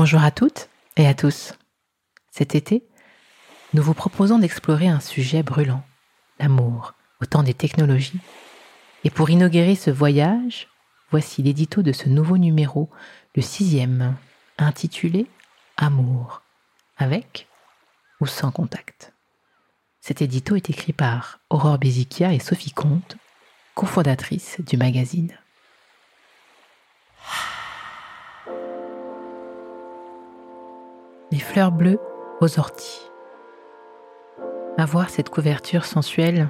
Bonjour à toutes et à tous. Cet été, nous vous proposons d'explorer un sujet brûlant, l'amour, au temps des technologies. Et pour inaugurer ce voyage, voici l'édito de ce nouveau numéro, le sixième, intitulé Amour, avec ou sans contact. Cet édito est écrit par Aurore Béziquia et Sophie Comte, cofondatrices du magazine. Fleurs bleues aux orties. À voir cette couverture sensuelle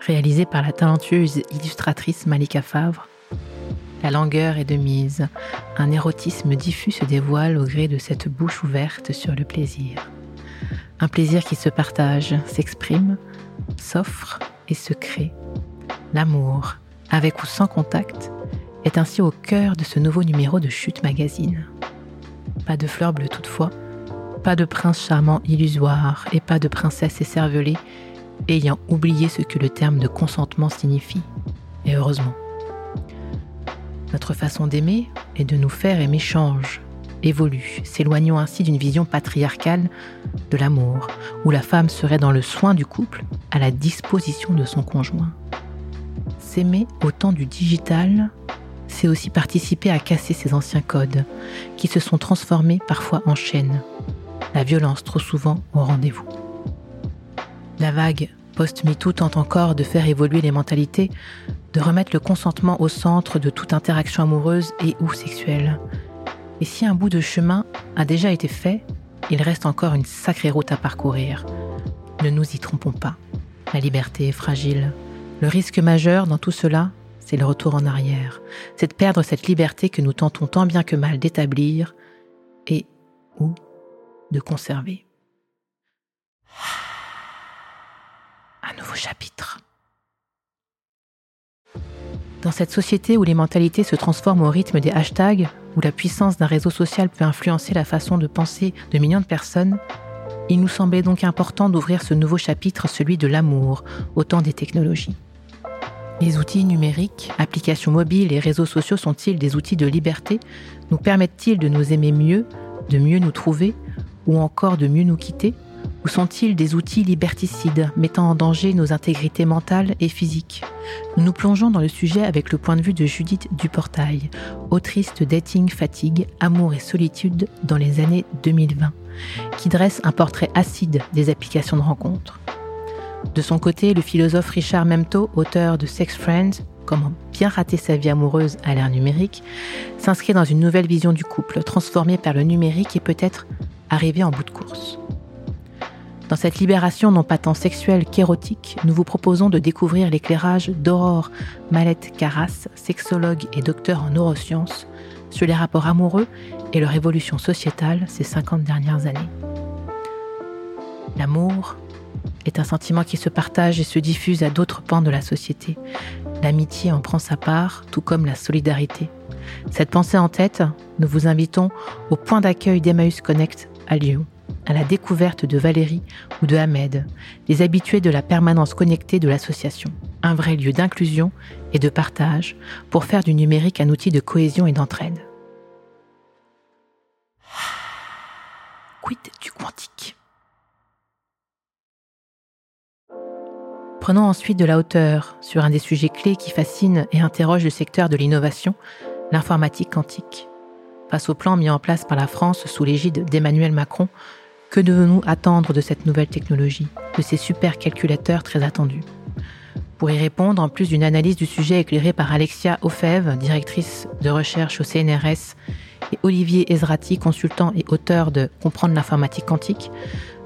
réalisée par la talentueuse illustratrice Malika Favre, la langueur est de mise, un érotisme diffus se dévoile au gré de cette bouche ouverte sur le plaisir. Un plaisir qui se partage, s'exprime, s'offre et se crée. L'amour, avec ou sans contact, est ainsi au cœur de ce nouveau numéro de Chute Magazine. Pas de fleurs bleues toutefois, pas de prince charmant illusoire et pas de princesse écervelée ayant oublié ce que le terme de consentement signifie. Et heureusement. Notre façon d'aimer et de nous faire aimer change, évolue, s'éloignant ainsi d'une vision patriarcale de l'amour, où la femme serait dans le soin du couple, à la disposition de son conjoint. S'aimer au temps du digital, c'est aussi participer à casser ces anciens codes, qui se sont transformés parfois en chaînes, la violence trop souvent au rendez-vous. La vague post-MeToo tente encore de faire évoluer les mentalités, de remettre le consentement au centre de toute interaction amoureuse et ou sexuelle. Et si un bout de chemin a déjà été fait, il reste encore une sacrée route à parcourir. Ne nous y trompons pas. La liberté est fragile. Le risque majeur dans tout cela, c'est le retour en arrière. C'est de perdre cette liberté que nous tentons tant bien que mal d'établir et ou de conserver. Un nouveau chapitre. Dans cette société où les mentalités se transforment au rythme des hashtags, où la puissance d'un réseau social peut influencer la façon de penser de millions de personnes, il nous semblait donc important d'ouvrir ce nouveau chapitre, celui de l'amour, au temps des technologies. Les outils numériques, applications mobiles et réseaux sociaux sont-ils des outils de liberté? Nous permettent-ils de nous aimer mieux, de mieux nous trouver, ou encore de mieux nous quitter Ou sont-ils des outils liberticides mettant en danger nos intégrités mentales et physiques Nous nous plongeons dans le sujet avec le point de vue de Judith Duportail, autrice de Dating Fatigue, Amour et Solitude dans les années 2020, qui dresse un portrait acide des applications de rencontres. De son côté, le philosophe Richard Memto, auteur de Sex Friends, Comment bien rater sa vie amoureuse à l'ère numérique, s'inscrit dans une nouvelle vision du couple, transformée par le numérique et peut-être arrivé en bout de course. Dans cette libération non pas tant sexuelle qu'érotique, nous vous proposons de découvrir l'éclairage d'Aurore Malette Carras, sexologue et docteur en neurosciences, sur les rapports amoureux et leur évolution sociétale ces 50 dernières années. L'amour est un sentiment qui se partage et se diffuse à d'autres pans de la société. L'amitié en prend sa part, tout comme la solidarité. Cette pensée en tête, nous vous invitons au point d'accueil d'Emmaüs Connect à à la découverte de Valérie ou de Ahmed, les habitués de la permanence connectée de l'association, un vrai lieu d'inclusion et de partage pour faire du numérique un outil de cohésion et d'entraide. Quid du quantique? Prenons ensuite de la hauteur sur un des sujets clés qui fascinent et interrogent le secteur de l'innovation, l'informatique quantique. Face au plan mis en place par la France sous l'égide d'Emmanuel Macron, que devons-nous attendre de cette nouvelle technologie, de ces supercalculateurs très attendus? Pour y répondre, en plus d'une analyse du sujet éclairée par Alexia Ofev, directrice de recherche au CNRS, et Olivier Ezrati, consultant et auteur de Comprendre l'informatique quantique,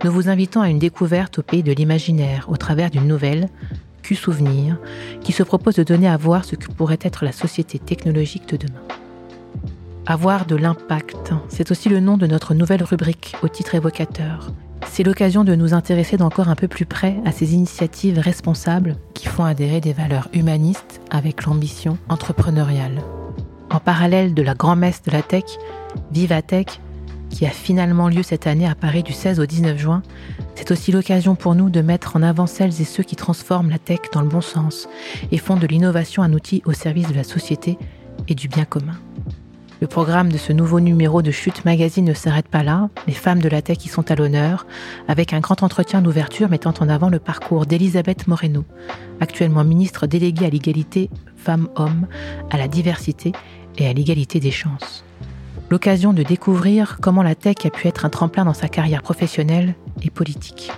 nous vous invitons à une découverte au pays de l'imaginaire au travers d'une nouvelle, Q-Souvenir, qui se propose de donner à voir ce que pourrait être la société technologique de demain. Avoir de l'impact, c'est aussi le nom de notre nouvelle rubrique au titre évocateur. C'est l'occasion de nous intéresser d'encore un peu plus près à ces initiatives responsables qui font adhérer des valeurs humanistes avec l'ambition entrepreneuriale. En parallèle de la grand-messe de la tech, Vivatech, qui a finalement lieu cette année à Paris du 16 au 19 juin, c'est aussi l'occasion pour nous de mettre en avant celles et ceux qui transforment la tech dans le bon sens et font de l'innovation un outil au service de la société et du bien commun. Le programme de ce nouveau numéro de Chute Magazine ne s'arrête pas là. Les femmes de la tech y sont à l'honneur, avec un grand entretien d'ouverture mettant en avant le parcours d'Elisabeth Moreno, actuellement ministre déléguée à l'égalité femmes-hommes, à la diversité et à l'égalité des chances. L'occasion de découvrir comment la tech a pu être un tremplin dans sa carrière professionnelle et politique.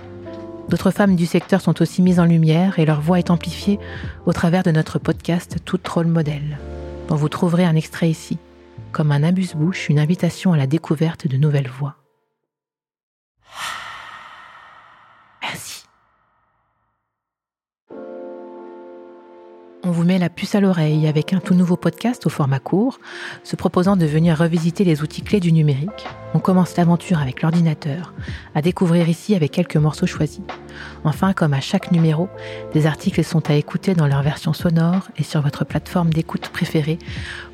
D'autres femmes du secteur sont aussi mises en lumière et leur voix est amplifiée au travers de notre podcast Tout Rôle Modèle, dont vous trouverez un extrait ici, comme un abuse-bouche, une invitation à la découverte de nouvelles voix. Vous met la puce à l'oreille avec un tout nouveau podcast au format court, se proposant de venir revisiter les outils clés du numérique. On commence l'aventure avec l'ordinateur, à découvrir ici avec quelques morceaux choisis. Enfin, comme à chaque numéro, des articles sont à écouter dans leur version sonore et sur votre plateforme d'écoute préférée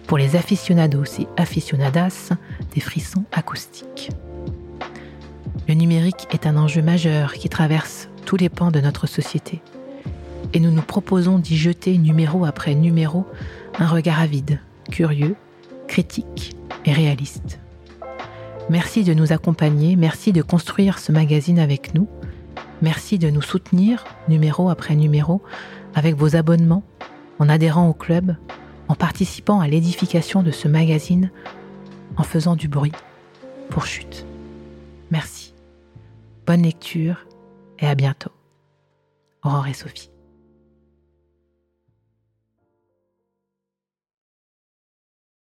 pour les aficionados et aficionadas des frissons acoustiques. Le numérique est un enjeu majeur qui traverse tous les pans de notre société et nous nous proposons d'y jeter numéro après numéro un regard avide, curieux, critique et réaliste. Merci de nous accompagner, merci de construire ce magazine avec nous, merci de nous soutenir numéro après numéro avec vos abonnements, en adhérant au club, en participant à l'édification de ce magazine, en faisant du bruit pour chute. Merci. Bonne lecture et à bientôt. Aurore et Sophie.